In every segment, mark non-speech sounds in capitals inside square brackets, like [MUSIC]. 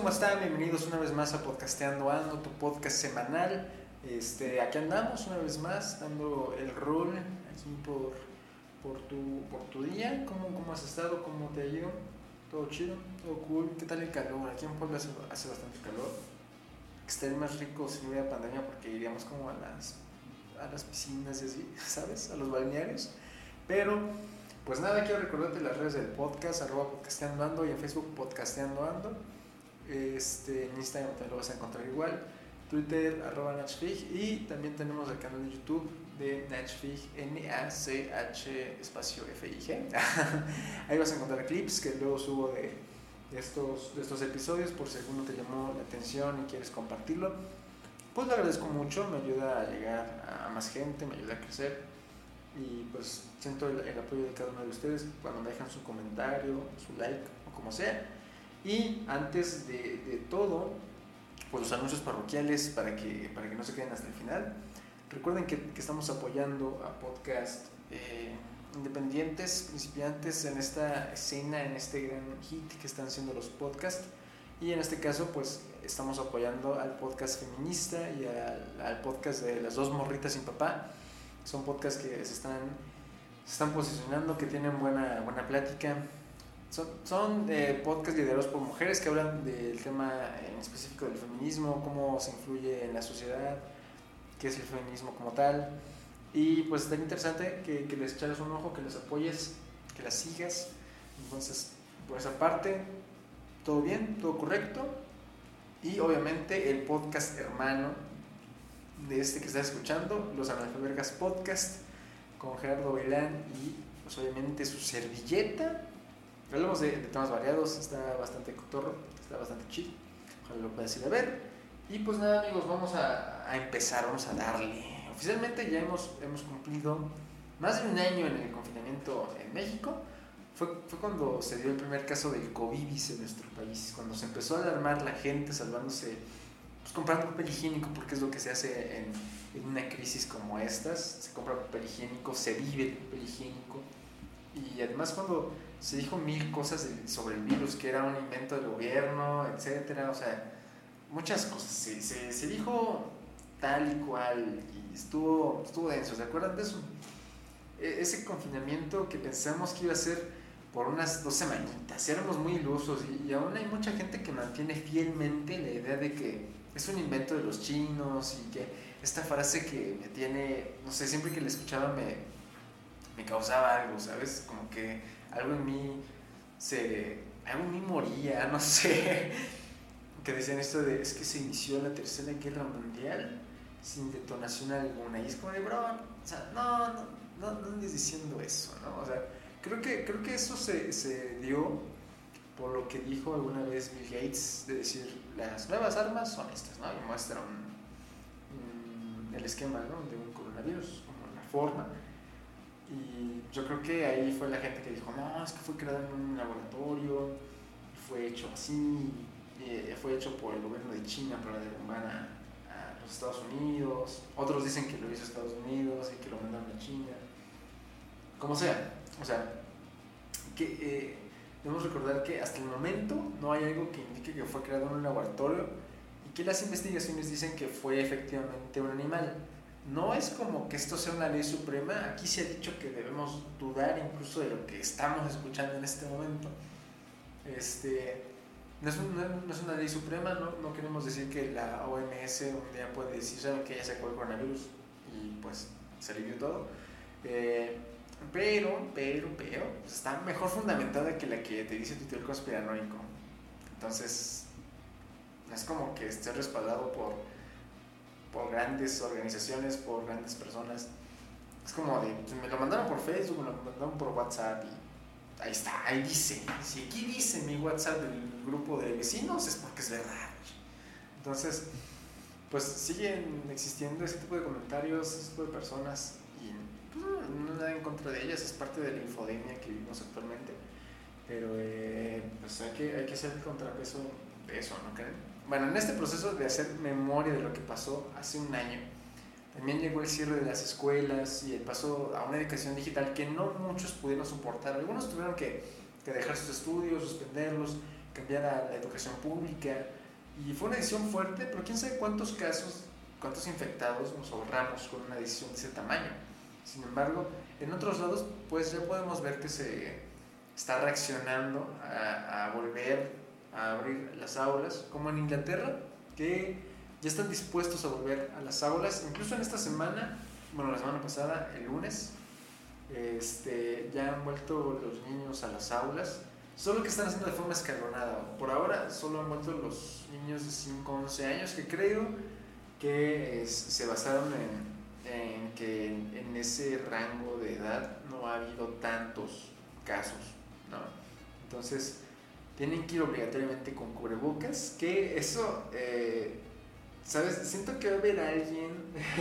¿cómo están? Bienvenidos una vez más a Podcasteando Ando, tu podcast semanal. Este, aquí andamos una vez más, dando el rol aquí por, por, tu, por tu día. ¿Cómo, ¿Cómo has estado? ¿Cómo te ha ido? ¿Todo chido? ¿Todo cool? ¿Qué tal el calor? Aquí en Puebla hace, hace bastante calor. Estaría más rico si no hubiera pandemia porque iríamos como a las, a las piscinas y así, [LAUGHS] ¿sabes? A los balnearios. Pero pues nada, quiero recordarte las redes del podcast, arroba podcasteando ando y en Facebook podcasteando ando. Este, en Instagram te lo vas a encontrar igual. Twitter, arroba Nachfig. Y también tenemos el canal de YouTube de Nachfig, N-A-C-H espacio F-I-G. [LAUGHS] Ahí vas a encontrar clips que luego subo de, estos, de estos episodios por si alguno te llamó la atención y quieres compartirlo. Pues lo agradezco mucho, me ayuda a llegar a más gente, me ayuda a crecer y pues siento el, apoyo de cada uno de ustedes cuando me dejan su comentario, su like o como sea. Y antes de, todo, pues los anuncios parroquiales para que, para que no se queden hasta el final. Recuerden que, que estamos apoyando a podcast eh, independientes, principiantes en esta escena, en este gran hit que están haciendo los podcasts. Y en este caso, pues estamos apoyando al podcast feminista y al, al podcast de las dos morritas sin papá son podcasts que se están, se están posicionando, que tienen buena, buena plática. Son, son eh, podcasts liderados por mujeres que hablan del tema en específico del feminismo, cómo se influye en la sociedad, qué es el feminismo como tal. Y pues está interesante que, que les eches un ojo, que les apoyes, que las sigas. Entonces, por esa parte, todo bien, todo correcto. Y obviamente el podcast hermano de este que estás escuchando, Los Analfabergas Podcast, con Gerardo Belán y pues, obviamente su servilleta. Hablamos de, temas variados, está bastante cotorro, está bastante chido. Ojalá lo puedas ir a ver. Y pues nada, amigos, vamos a, a, empezar, vamos a darle. Oficialmente ya hemos, hemos cumplido más de un año en el confinamiento en México. Fue, fue cuando se dio el primer caso del COVID en nuestro país, cuando se empezó a alarmar la gente salvándose pues, comprar papel higiénico porque es lo que se hace en, en, una crisis como estas. Se compra papel higiénico, se vive el papel higiénico. Y además cuando se dijo mil cosas sobre el virus, que era un invento del gobierno, etcétera, o sea, muchas cosas. Se, se, se dijo tal y cual y estuvo, estuvo denso. ¿Se acuerdan de eso? E, ese confinamiento que pensamos que iba a ser por unas dos semanitas, éramos muy ilusos y, y aún hay mucha gente que mantiene fielmente la idea de que es un invento de los chinos y que esta frase que me tiene, no sé, siempre que la escuchaba me, me causaba algo, ¿sabes? Como que algo en mí se, algo en mí moría, [LAUGHS] no sé, que decían esto de, es que se inició la tercera guerra mundial sin detonación alguna, y es como de, bro, o sea, no, no, no, no andes diciendo eso, ¿no? O sea, creo que, creo que eso se, se dio por lo que dijo alguna vez Bill Gates, de decir, las nuevas armas son estas, ¿no? Y muestra el esquema ¿no? de un coronavirus, como la forma. Y yo creo que ahí fue la gente que dijo, no, es que fue creado en un laboratorio, fue hecho así, eh, fue hecho por el gobierno de China para derrumbar a, a, los Estados Unidos. Otros dicen que lo hizo Estados Unidos y que lo mandaron a China. Como sea, o sea, que... Eh, Debemos recordar que hasta el momento no hay algo que indique que fue creado en un laboratorio y que las investigaciones dicen que fue efectivamente un animal. No es como que esto sea una ley suprema, aquí se ha dicho que debemos dudar incluso de lo que estamos escuchando en este momento. Este, no, es, no es una ley suprema, no, no, queremos decir que la OMS un día puede decir, ¿saben que ya se el coronavirus? Y pues se alivió todo. Eh, pero, pero, pero, pues, está mejor fundamentada que la que te dice tu tío conspiranoico. Entonces, no es como que esté respaldado por, por grandes organizaciones, por grandes personas. Es como de, pues, me lo mandaron por Facebook, me lo mandaron por WhatsApp y ahí está, ahí dice. Si aquí dice mi WhatsApp del grupo de vecinos es porque es verdad. Entonces, pues siguen existiendo ese tipo de comentarios, ese tipo de personas no nada en contra de ellas, es parte de la infodemia que vivimos actualmente. Pero eh, pues hay que, hay que hacer el contrapeso eso, ¿no creen? Bueno, en este proceso de hacer memoria de lo que pasó hace un año, también llegó el cierre de las escuelas y el paso a una educación digital que no muchos pudieron soportar. Algunos tuvieron que, que dejar sus estudios, suspenderlos, cambiar a la educación pública. Y fue una decisión fuerte, pero quién sabe cuántos casos, cuántos infectados nos ahorramos con una decisión de ese tamaño. Sin embargo, en otros lados, pues ya podemos ver que se está reaccionando a, a volver a abrir las aulas, como en Inglaterra, que ya están dispuestos a volver a las aulas, incluso en esta semana, bueno, la semana pasada, el lunes, este, ya han vuelto los niños a las aulas, solo que están haciendo de forma escalonada. Por ahora solo han vuelto los niños de 5 11 años, que creo que se basaron en, en que en, en, ese rango de edad no ha habido tantos casos, ¿no? Entonces, tienen que ir obligatoriamente con cubrebocas, que eso, eh, ¿sabes? Siento que va a haber alguien,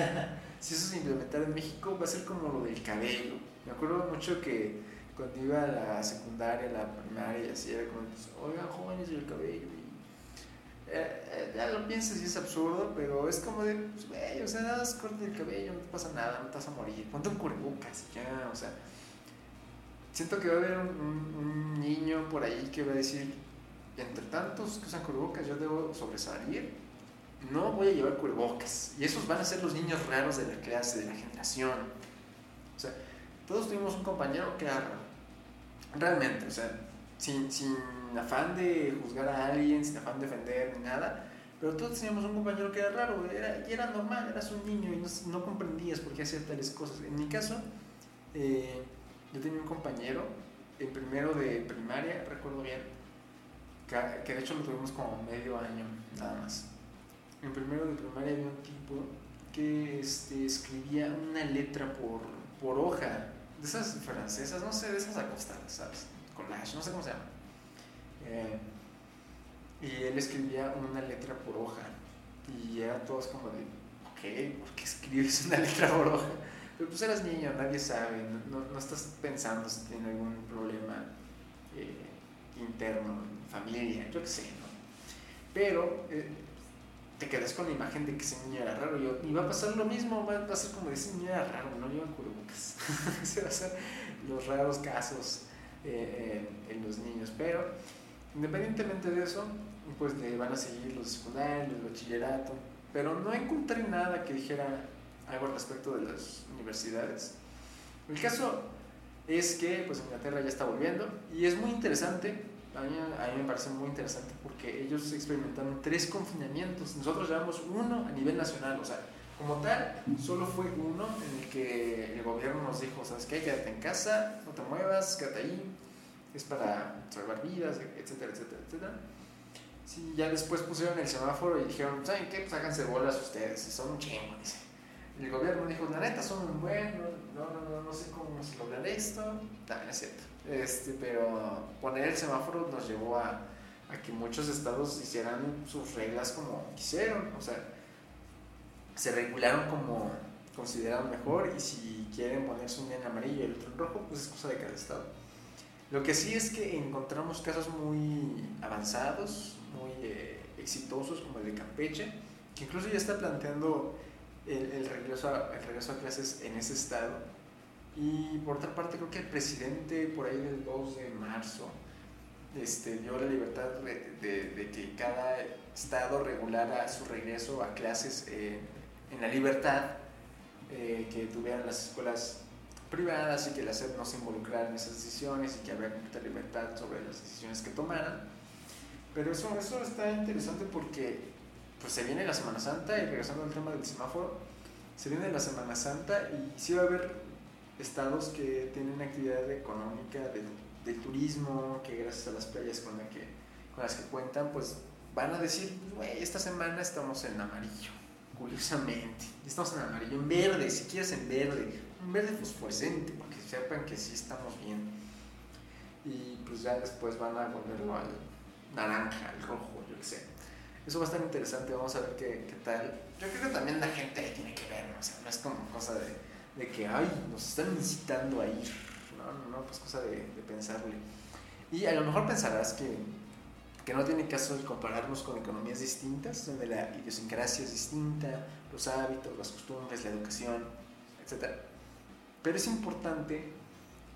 [LAUGHS] si eso se implementara en México, va a ser como lo del cabello. Me acuerdo mucho que cuando iba a la secundaria, la primaria, así era como, pues, oigan, jóvenes y el cabello. Y, eh, eh, ya lo piensas y es absurdo, pero es como de, pues, güey, o sea, nada corte el cabello, no te pasa nada, no te vas a morir. Ponte un cubrebocas ya, o sea siento que va a haber un, niño por ahí que va a decir, entre tantos que usan cubrebocas, yo debo sobresalir, no voy a llevar cubrebocas. Y esos van a ser los niños raros de la clase, de la generación. O sea, todos tuvimos un compañero que era raro. Realmente, o sea, sin, sin afán de juzgar a alguien, sin afán de defender ni nada, pero todos teníamos un compañero que era raro, era, y era normal, eras un niño y no, no comprendías por qué hacía tales cosas. En mi caso, eh, yo tenía un compañero en primero de primaria, recuerdo bien, que, de hecho lo tuvimos como medio año nada más. En primero de primaria había un tipo que este, escribía una letra por, por hoja, de esas francesas, no sé, de esas acostadas, ¿sabes? Collage, no sé cómo se llama. Eh, y él escribía una letra por hoja. Y eran todos como de, ok, ¿por qué escribes una letra por hoja? Pero pues eras niño, nadie sabe, no, no estás pensando si tiene algún problema eh, interno, familia, yo qué sé, ¿no? Pero eh, te quedas con la imagen de que ese niño era raro. Y, va a pasar lo mismo, va, a ser como de ese niño era raro, no llevan cubrebocas. [LAUGHS] Se va a ser los raros casos eh, en los niños. Pero independientemente de eso, pues le van a seguir los secundarios, el bachillerato. Pero no encontré nada que dijera algo al respecto de las universidades. El caso es que pues Inglaterra ya está volviendo y es muy interesante, a mí, a mí me parece muy interesante porque ellos experimentaron tres confinamientos, nosotros llevamos uno a nivel nacional, o sea, como tal, solo fue uno en el que el gobierno nos dijo, ¿sabes qué? Quédate en casa, no te muevas, quédate ahí, es para salvar vidas, etcétera, etcétera, etcétera. Sí, ya después pusieron el semáforo y dijeron, ¿saben qué? Pues háganse bolas ustedes, son un chingo, dice el gobierno dijo, la neta, son muy buenos, no, no, no, no sé cómo se lograr esto, también es cierto. Este, pero poner el semáforo nos llevó a, a que muchos estados hicieran sus reglas como quisieron, o sea, se regularon como consideraron mejor y si quieren ponerse un día en amarillo y el otro en rojo, pues es cosa de cada estado. Lo que sí es que encontramos casos muy avanzados, muy eh, exitosos, como el de Campeche, que incluso ya está planteando el, regreso a, regreso a clases en ese estado. Y por otra parte, creo que el presidente por ahí del 2 de marzo este, dio la libertad de, que cada estado regulara su regreso a clases en la libertad eh, que tuvieran las escuelas privadas y que la SEP no se involucrara en esas decisiones y que habría completa libertad sobre las decisiones que tomaran. Pero eso, eso está interesante porque pues se viene la Semana Santa y regresando al tema del semáforo, se viene la Semana Santa y sí va a haber estados que tienen actividad económica del, turismo, que gracias a las playas con, que, con las que cuentan, pues van a decir, güey, esta semana estamos en amarillo, curiosamente, estamos en amarillo, en verde, si quieres en verde, un verde fosforescente, para que sepan que sí estamos bien. Y pues ya después van a volverlo al naranja, al rojo, yo qué sé. Eso va a estar interesante, vamos a ver qué, qué tal. Yo creo que también la gente tiene que ver, o sea, no es como cosa de, de que, ay, nos están incitando a ir. No, no, no, pues cosa de, de pensarle. Y a lo mejor pensarás que, que no tiene caso el compararnos con economías distintas, donde la idiosincrasia es distinta, los hábitos, las costumbres, la educación, etc. Pero es importante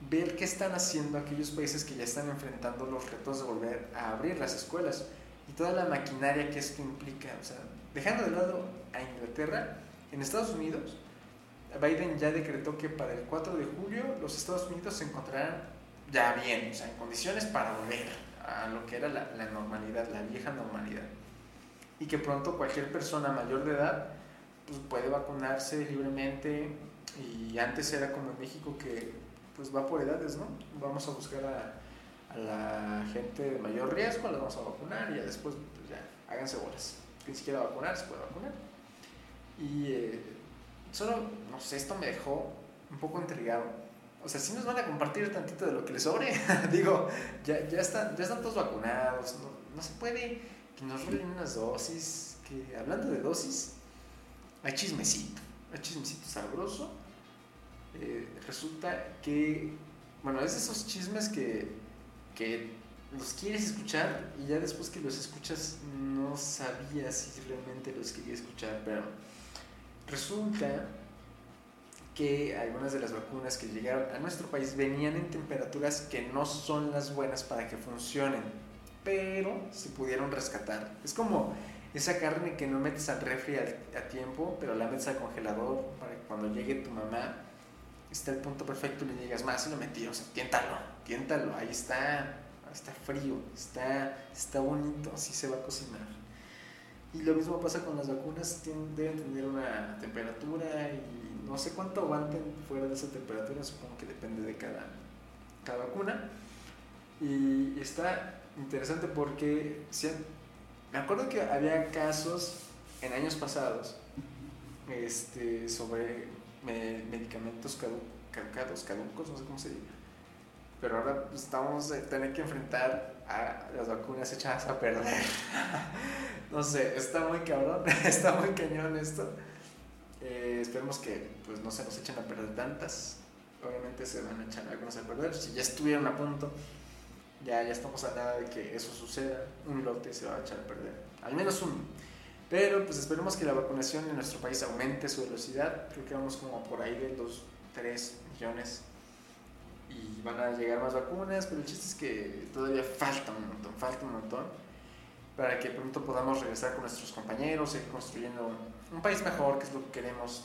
ver qué están haciendo aquellos países que ya están enfrentando los retos de volver a abrir las escuelas y toda la maquinaria que esto implica. O sea, dejando de lado a Inglaterra, en Estados Unidos, Biden ya decretó que para el 4 de julio los Estados Unidos se encontrarán ya bien, o sea, en condiciones para volver a lo que era la, la normalidad, la vieja normalidad. Y que pronto cualquier persona mayor de edad pues, puede vacunarse libremente y antes era como en México que pues va por edades, ¿no? Vamos a buscar a, la gente de mayor riesgo, la vamos a vacunar y ya después pues ya, háganse bolas. Quien si quiera vacunar, se puede vacunar. Y eh, solo, no sé, esto me dejó un poco intrigado. O sea, si nos van a compartir tantito de lo que les sobre. [LAUGHS] Digo, ya, ya, están, ya están todos vacunados. No, no se puede que nos rolen unas dosis. Que hablando de dosis, hay chismecito. Hay chismecito sabroso eh, resulta que, bueno, es de esos chismes que, que los quieres escuchar y ya después que los escuchas no sabías si realmente los quería escuchar, pero resulta que algunas de las vacunas que llegaron a nuestro país venían en temperaturas que no son las buenas para que funcionen, pero se pudieron rescatar. Es como esa carne que no metes al refri a, a tiempo, pero la metes al congelador para que cuando llegue tu mamá está el punto perfecto y le digas, más, lo metí, o sea, tiéntalo, tiéntalo, ahí está, está frío, está, está bonito, así se va a cocinar. Y lo mismo pasa con las vacunas, deben tener una temperatura y no sé cuánto aguanten fuera de esa temperatura, supongo que depende de cada, cada vacuna. Y está interesante porque me acuerdo que había casos en años pasados este, sobre medicamentos caducados, caducos, no sé cómo se diga. Pero ahora pues, estamos a tener que enfrentar a las vacunas echadas a perder. [LAUGHS] no sé, está muy cabrón, [LAUGHS] está muy cañón esto. Eh, esperemos que pues, no se nos echen a perder tantas. Obviamente se van a echar algunas a perder. Si ya estuvieron a punto, ya, ya estamos a nada de que eso suceda. Un lote se va a echar a perder. Al menos uno. Pero pues esperemos que la vacunación en nuestro país aumente su velocidad. Creo que vamos como por ahí de los 3 millones. Y van a llegar más vacunas, pero el chiste es que todavía falta un montón, falta un montón. Para que pronto podamos regresar con nuestros compañeros, seguir construyendo un país mejor, que es lo que queremos.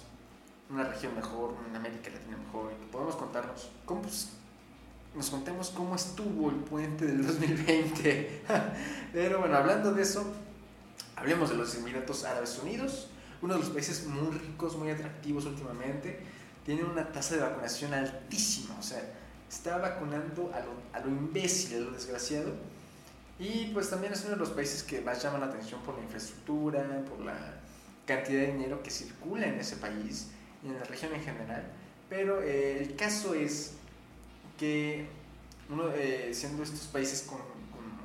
Una región mejor, una América Latina mejor. Y que podamos contarnos cómo, pues, nos contemos cómo estuvo el puente del 2020. [LAUGHS] pero bueno, hablando de eso, Hablemos de los Emiratos Árabes Unidos, uno de los países muy ricos, muy atractivos últimamente. Tiene una tasa de vacunación altísima, o sea, está vacunando a lo, a lo imbécil, a lo desgraciado. Y pues también es uno de los países que más llaman la atención por la infraestructura, por la cantidad de dinero que circula en ese país y en la región en general. Pero eh, el caso es que uno, eh, siendo estos países con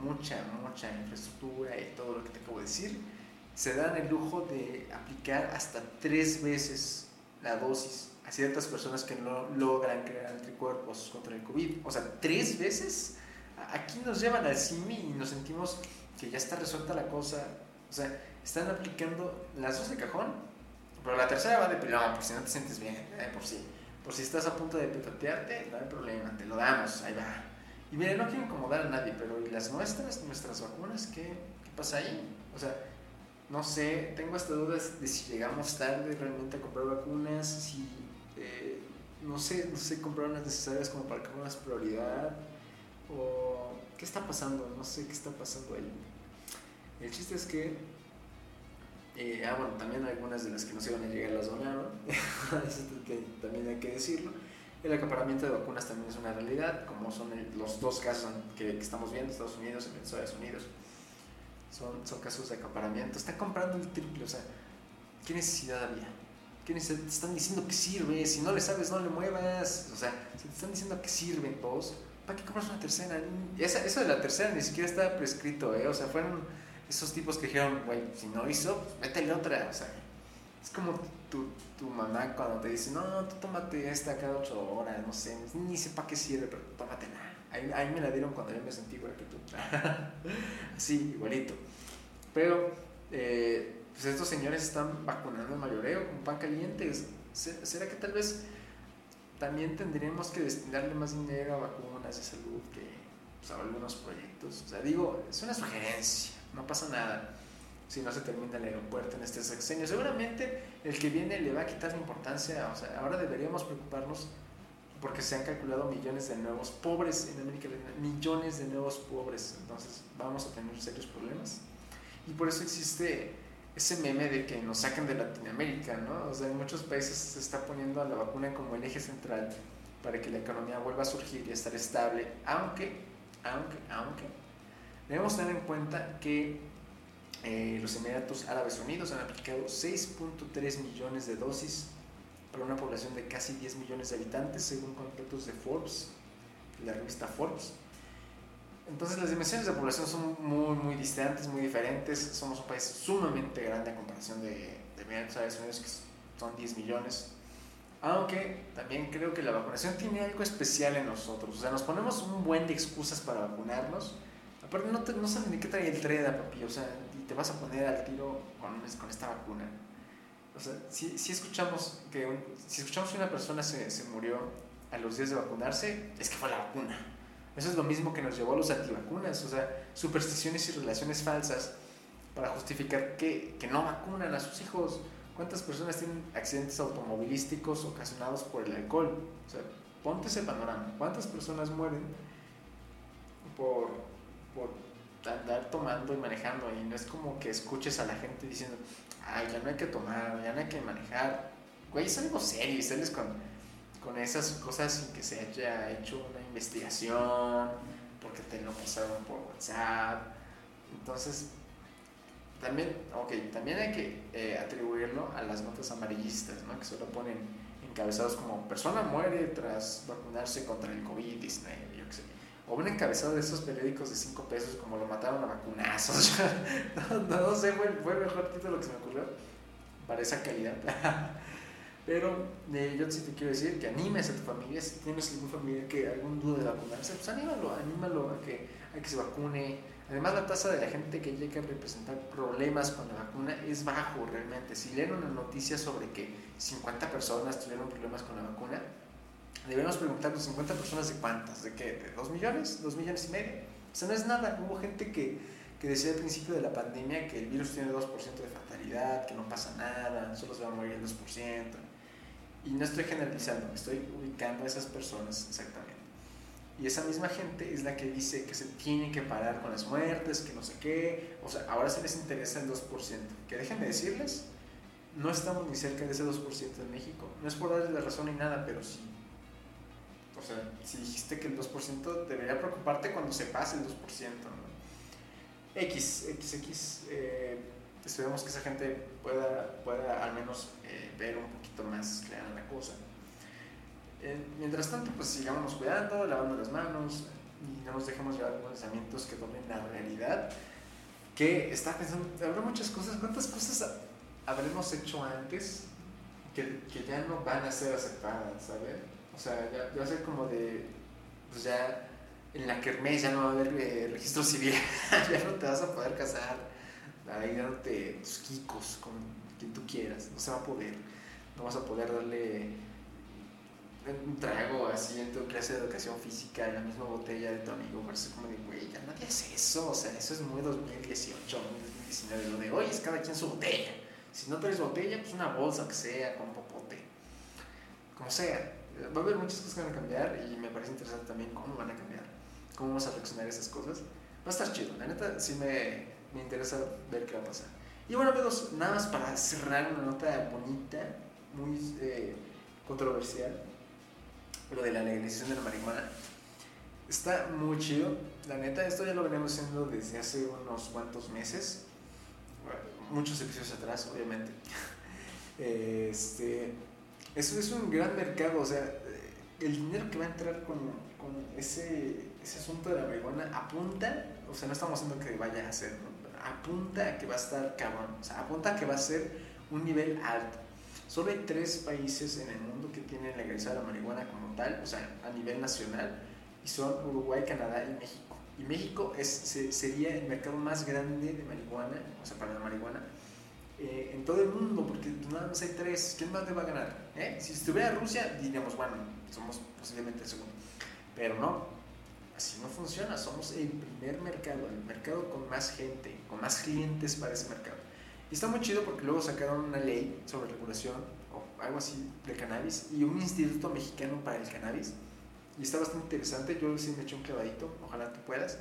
mucha, mucha infraestructura y todo lo que te acabo de decir, se dan el lujo de aplicar hasta tres veces la dosis a ciertas personas que no logran crear anticuerpos contra el COVID. O sea, tres veces. Aquí nos llevan al CIMI y nos sentimos que ya está resuelta la cosa. O sea, están aplicando las dos de cajón, pero la tercera va de pilón, por si no te sientes bien, eh, por si, por si estás a punto de petatearte, no hay problema, te lo damos, ahí va. Y mire, no quiero incomodar a nadie, pero ¿y las nuestras, nuestras vacunas, qué, qué pasa ahí? O sea, no sé, tengo hasta dudas de si llegamos tarde realmente a comprar vacunas, si, eh, no sé, no sé, comprar las necesarias como para que más prioridad, o qué está pasando, no sé qué está pasando ahí. El chiste es que, eh, ah, bueno, también algunas de las que no se iban a llegar las donaron, [LAUGHS] también hay que decirlo. El acaparamiento de vacunas también es una realidad, como son los dos casos que, estamos viendo, Estados Unidos y Estados Unidos. Son, son casos de acaparamiento. Están comprando el triple, o sea, ¿qué necesidad había? ¿Qué necesidad? Te están diciendo que sirve, si no le sabes, no le muevas. O sea, si te están diciendo que sirven todos, ¿para qué compras una tercera? Esa, eso de la tercera ni siquiera estaba prescrito, ¿eh? O sea, fueron esos tipos que dijeron, güey, si no hizo, pues métele otra. O sea, es como tu, tu, mamá cuando te dice, no, tú tómate esta cada ocho horas, no sé, ni sé para qué sirve, pero tómatela. Ahí, ahí me la dieron cuando yo me sentí igual que tú. [LAUGHS] Así, igualito. Pero, eh, pues estos señores están vacunando el mayoreo con pan caliente. ¿Será que tal vez también tendríamos que destinarle más dinero a vacunas de salud que pues, a algunos proyectos. O sea, digo, es una sugerencia, no pasa nada si no se termina el aeropuerto en este sexenio. Seguramente el que viene le va a quitar importancia, o sea, ahora deberíamos preocuparnos porque se han calculado millones de nuevos pobres en América Latina, millones de nuevos pobres, entonces vamos a tener serios problemas. Y por eso existe ese meme de que nos saquen de Latinoamérica, ¿no? O sea, en muchos países se está poniendo a la vacuna como el eje central para que la economía vuelva a surgir y estar estable, aunque, aunque, aunque, debemos tener en cuenta que eh, los Emiratos Árabes Unidos han aplicado 6.3 millones de dosis para una población de casi 10 millones de habitantes, según completos de Forbes, la revista Forbes. Entonces las dimensiones de población son muy, muy distantes, muy diferentes. Somos un país sumamente grande a comparación de, de Estados Unidos, que son 10 millones. Aunque también creo que la vacunación tiene algo especial en nosotros. O sea, nos ponemos un buen de excusas para vacunarnos. Aparte, no, te, no sabes ni qué trae el TREDA, papi. O sea, y te vas a poner al tiro con, con esta vacuna. O sea, si, si escuchamos que si escuchamos que una persona se, se murió a los días de vacunarse, es que fue la vacuna. Eso es lo mismo que nos llevó a los antivacunas, o sea, supersticiones y relaciones falsas para justificar que, que no vacunan a sus hijos. ¿Cuántas personas tienen accidentes automovilísticos ocasionados por el alcohol? O sea, ponte ese panorama. ¿Cuántas personas mueren por, por andar tomando y manejando? Y no es como que escuches a la gente diciendo, ay, ya no hay que tomar, ya no hay que manejar. Güey, es algo serio y sales con, con esas cosas sin que se haya hecho una investigación, porque te lo pasaron por WhatsApp. Entonces, también, ok, también hay que eh, atribuirlo a las notas amarillistas, ¿no? que solo ponen encabezados como persona muere tras vacunarse contra el COVID-19, yo qué sé. O un encabezado de esos periódicos de 5 pesos como lo mataron a vacunazos. [LAUGHS] no, no, sé, fue, fue, el mejor título que se me ocurrió para esa calidad. [LAUGHS] Pero eh, yo sí te quiero decir que animes a tu familia, si tienes algún familiar que algún duda de vacunarse, pues anímalo, anímalo a que, a que se vacune. Además la tasa de la gente que llega a representar problemas con la vacuna es bajo realmente. Si leen una noticia sobre que 50 personas tuvieron problemas con la vacuna, debemos preguntarnos 50 personas de cuántas, de qué, de 2 millones, 2 millones y medio. O sea, no es nada. Hubo gente que, que decía al principio de la pandemia que el virus tiene 2% de fatalidad, que no pasa nada, solo se va a morir el 2%. Y no estoy generalizando, estoy ubicando a esas personas exactamente. Y esa misma gente es la que dice que se tiene que parar con las muertes, que no sé qué. O sea, ahora se les interesa el 2%. Que dejen de decirles, no estamos ni cerca de ese 2% en México. No es por darles la razón ni nada, pero sí. O sea, si dijiste que el 2% debería preocuparte cuando se pase el 2%. ¿no? X, X, X. Eh, esperemos que esa gente pueda, pueda al menos eh, ver un poquito más clara la cosa. Eh, mientras tanto, pues sigamos cuidando, lavando las manos y no nos dejemos llevar pensamientos que tomen la realidad. Que está pensando, habrá muchas cosas, ¿cuántas cosas habremos hecho antes que, que ya no van a ser aceptadas, ¿sabes? O sea, ya, ya va a ser como de, pues ya en la kermés ya no va a haber eh, registro civil, [LAUGHS] ya no te vas a poder casar, ahí dándote tus kikos con quien tú quieras, no se va a poder, no vas a poder darle un trago así en tu clase de educación física en la misma botella de tu amigo, parece como de, güey, ya nadie hace eso, o sea, eso es muy 2018, 2019, lo de hoy es cada quien su botella, si no traes botella, pues una bolsa que sea, con popote, como sea, va a haber muchas cosas que van a cambiar y me parece interesante también cómo van a cambiar, cómo vamos a reaccionar a esas cosas, va a estar chido, la neta sí me, me interesa ver qué va a pasar. Y bueno amigos, nada más para cerrar una nota bonita, muy eh, controversial, lo de la legalización de la marihuana. Está muy chido, la neta, esto ya lo venimos haciendo desde hace unos cuantos meses, muchos episodios atrás, obviamente. [LAUGHS] este, eso es un gran mercado, o sea, el dinero que va a entrar con, con ese, ese asunto de la marihuana apunta, o sea, no estamos haciendo que vaya a ser, ¿no? apunta a que va a estar cabrón, o sea, apunta a que va a ser un nivel alto. Solo hay tres países en el mundo que tienen legalizada la marihuana como tal, o sea, a nivel nacional, y son Uruguay, Canadá y México. Y México es, se, sería el mercado más grande de marihuana, o sea, para la marihuana, eh, en todo el mundo, porque nada más hay tres, ¿quién más le va a ganar? ¿Eh? Si estuviera Rusia, diríamos, bueno, somos posiblemente el segundo. Pero no, así no funciona, somos el primer mercado, el mercado con más gente, con más clientes para ese mercado. Y está muy chido porque luego sacaron una ley sobre regulación o algo así de cannabis y un instituto mexicano para el cannabis. Y está bastante interesante, yo sí me eché un clavadito, ojalá tú puedas.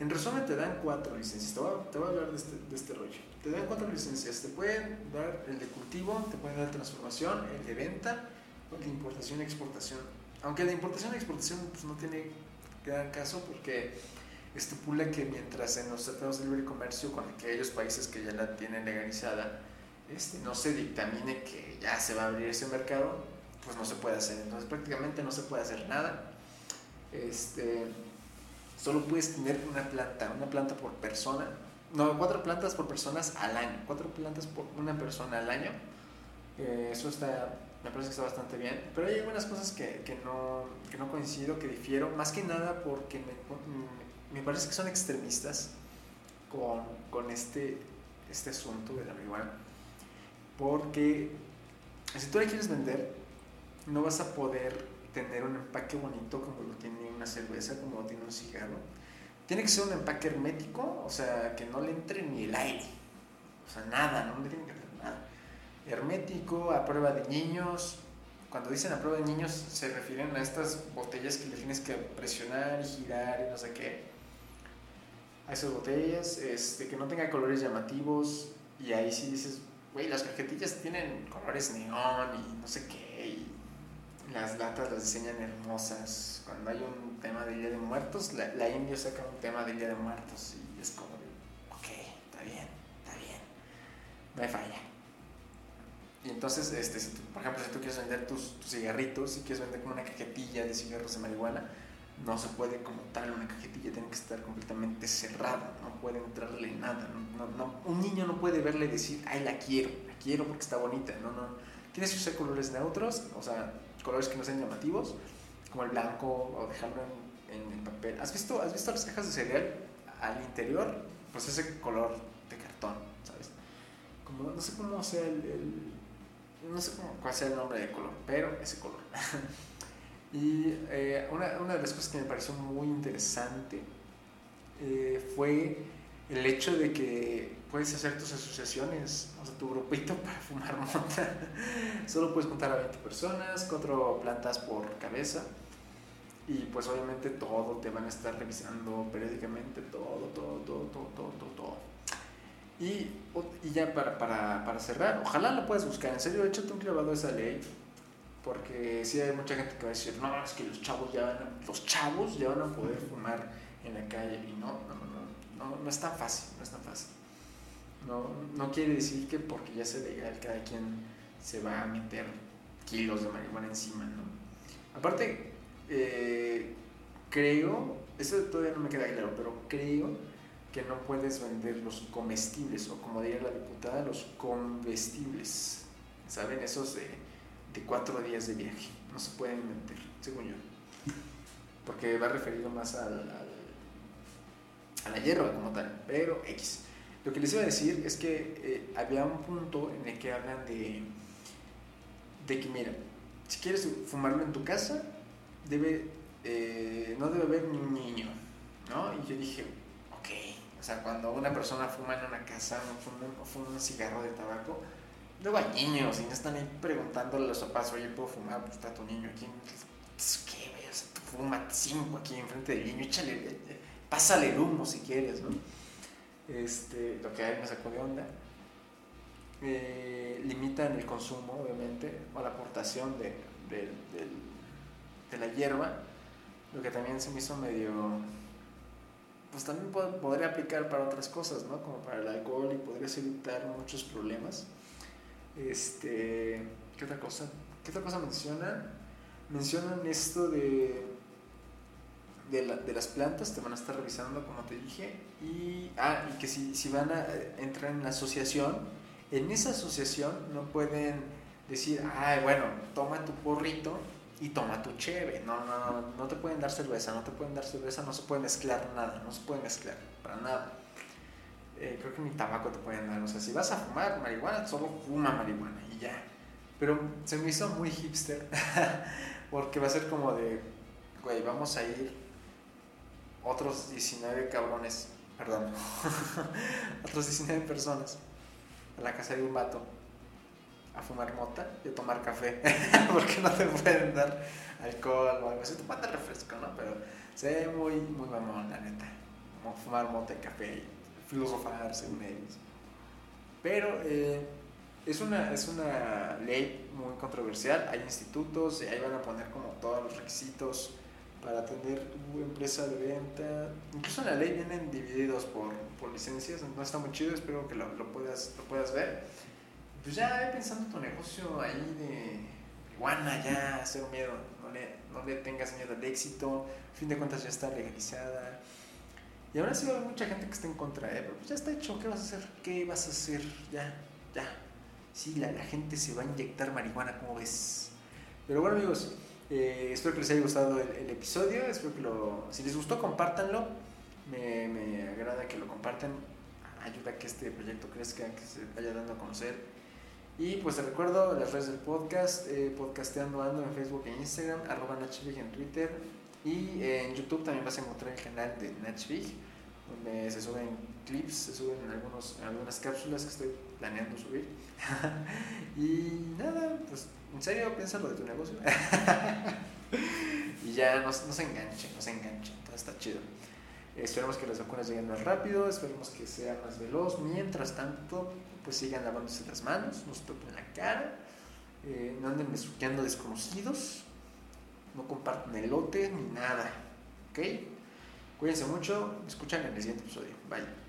En resumen, te dan cuatro licencias. Te voy a, te voy a hablar de este, de este rollo. Te dan cuatro licencias. Te pueden dar el de cultivo, te pueden dar transformación, el de venta, el de importación y exportación. Aunque de importación y exportación pues, no tiene gran caso porque estipula que mientras en los tratados de libre comercio con aquellos países que ya la tienen legalizada este, no se dictamine que ya se va a abrir ese mercado, pues no se puede hacer. Entonces prácticamente no se puede hacer nada. Este, solo puedes tener una planta, una planta por persona. No, cuatro plantas por personas al año. Cuatro plantas por una persona al año. Eh, eso está, me parece que está bastante bien. Pero hay algunas cosas que, que, no, que no coincido, que difiero. Más que nada porque me, me parece que son extremistas con, con este, este asunto de la marihuana. Porque si tú la quieres vender, no vas a poder tener un empaque bonito como lo tiene una cerveza, como lo tiene un cigarro. Tiene que ser un empaque hermético, o sea, que no le entre ni el aire. O sea, nada, no le tiene que entrar nada. Hermético, a prueba de niños. Cuando dicen a prueba de niños se refieren a estas botellas que le tienes que presionar y girar y no sé qué. A esas botellas, este, que no tenga colores llamativos. Y ahí sí dices, güey, las cajetillas tienen colores neón y no sé qué. Las latas las diseñan hermosas. Cuando hay un tema de Día de Muertos, la, la India saca un tema de Día de Muertos y es como de, ok, está bien, está bien, no hay falla. Y entonces, este, si tú, por ejemplo, si tú quieres vender tus, tus, cigarritos, si quieres vender como una cajetilla de cigarros de marihuana, no se puede como tal una cajetilla, tiene que estar completamente cerrada, no puede entrarle nada. No, no, un niño no puede verle decir, ay, la quiero, la quiero porque está bonita. No, no. Que usar colores neutros, o sea, colores que no sean llamativos, como el blanco o dejarlo en, en, papel. ¿Has visto, ¿Has visto las cajas de cereal al interior? Pues ese color de cartón, ¿sabes? Como, no sé cómo sea el, el no sé cómo, cuál sea el nombre del color, pero ese color. [LAUGHS] y eh, una, una, de las cosas que me pareció muy interesante eh, fue el hecho de que puedes hacer tus asociaciones, o sea, tu grupito [LAUGHS] para fumar mota. Solo puedes contar a 20 personas, cuatro plantas por cabeza. Y pues obviamente todo te van a estar revisando periódicamente, todo, todo, todo, todo, todo, todo. todo. Y, y ya para, para, para, cerrar, ojalá lo puedas buscar. En serio, échate un clavado a esa ley. Porque sí hay mucha gente que va a decir, no, es que los chavos ya van a, los chavos ya van a poder fumar en la calle. Y no, no, no, no, no es tan fácil, no es tan fácil. No, quiere decir que porque ya sea legal cada quien se va a meter kilos de marihuana encima, ¿no? Aparte, eh, creo, eso todavía no me queda claro, pero creo que no puedes vender los comestibles, o como diría la diputada, los comestibles, ¿saben? Esos de, de cuatro días de viaje, no se pueden vender, según yo. Porque va referido más al, al, a la hierba como tal, pero X. Lo que les iba a decir es que eh, había un punto en el que hablan de, de que, mira, si quieres fumarlo en tu casa, debe, eh, no debe haber ni un niño, ¿no? Y yo dije, ok, o sea, cuando una persona fuma en una casa, fuma, fuma un cigarro de tabaco, luego hay niños y no están ahí preguntándole a los papás, oye, ¿puedo fumar? Pues está tu niño aquí. ¿Qué, güey? O sea, tú fuma cinco aquí enfrente del niño, échale, eh, pásale el humo si quieres, ¿no? Este, lo que hay me sacó de onda. Limitan el consumo, obviamente, o la aportación de, de, de, la hierba, lo que también se me hizo medio. Pues también podría aplicar para otras cosas, ¿no? Como para el alcohol y podrías evitar muchos problemas. Este, ¿Qué otra cosa? ¿Qué otra cosa mencionan? Mencionan esto de de, la, de, las plantas, te van a estar revisando, como te dije, y, ah, y que si, si van a entrar en la asociación, en esa asociación no pueden decir, ay, bueno, toma tu porrito y toma tu cheve. No, no, no, no te pueden dar cerveza, no te pueden dar cerveza, no se puede mezclar nada, no se puede mezclar para nada. eh, creo que ni tabaco te pueden dar. O sea, si vas a fumar marihuana, solo fuma marihuana y ya. Pero se me hizo muy hipster, [LAUGHS] porque va a ser como de, güey, vamos a ir otros 19 cabrones, perdón, [LAUGHS] otros 19 personas a la casa de un vato a fumar mota y a tomar café, [LAUGHS] porque no te pueden dar alcohol o algo así, te manda refresco, ¿no? Pero se ve muy, muy mamón, la neta, como fumar mota y café y filosofar según ellos. Pero eh, es, una, es una ley muy controversial, hay institutos y ahí van a poner como todos los requisitos para atender tu empresa de venta. Incluso en la ley vienen divididos por, por licencias, no está muy chido, espero que lo, lo, puedas, lo puedas ver. Pues ya pensando tu negocio ahí de marihuana, ya, cero miedo, no le, no le tengas miedo al éxito, a fin de cuentas ya está legalizada. Y ahora sí hay mucha gente que está en contra, ¿eh? pero pues ya está hecho, ¿qué vas a hacer? ¿Qué vas a hacer? Ya, ya. Sí, la, la gente se va a inyectar marihuana, como ves? Pero bueno amigos, eh, espero que les haya gustado el, episodio, espero que lo, si les gustó compártanlo, me, me, agrada que lo compartan, ayuda a que este proyecto crezca, que se vaya dando a conocer. Y pues te recuerdo las redes del podcast, eh, podcasteando ando en Facebook e Instagram, arroba Nachvig en Twitter y en YouTube también vas a encontrar el canal de Nachvig, donde se suben clips, se suben algunos, algunas cápsulas que estoy planeando subir. [LAUGHS] y nada, pues en serio, piénsalo de tu negocio. [LAUGHS] y ya no, se enganchen, no se enganchen, todo está chido. Esperemos que las vacunas lleguen más rápido, esperemos que sea más veloz. Mientras tanto, pues sigan lavándose las manos, no se toquen la cara, eh, no anden besuqueando desconocidos, no compartan elote ni nada. ¿Ok? Cuídense mucho, me escuchan en el siguiente episodio. Bye.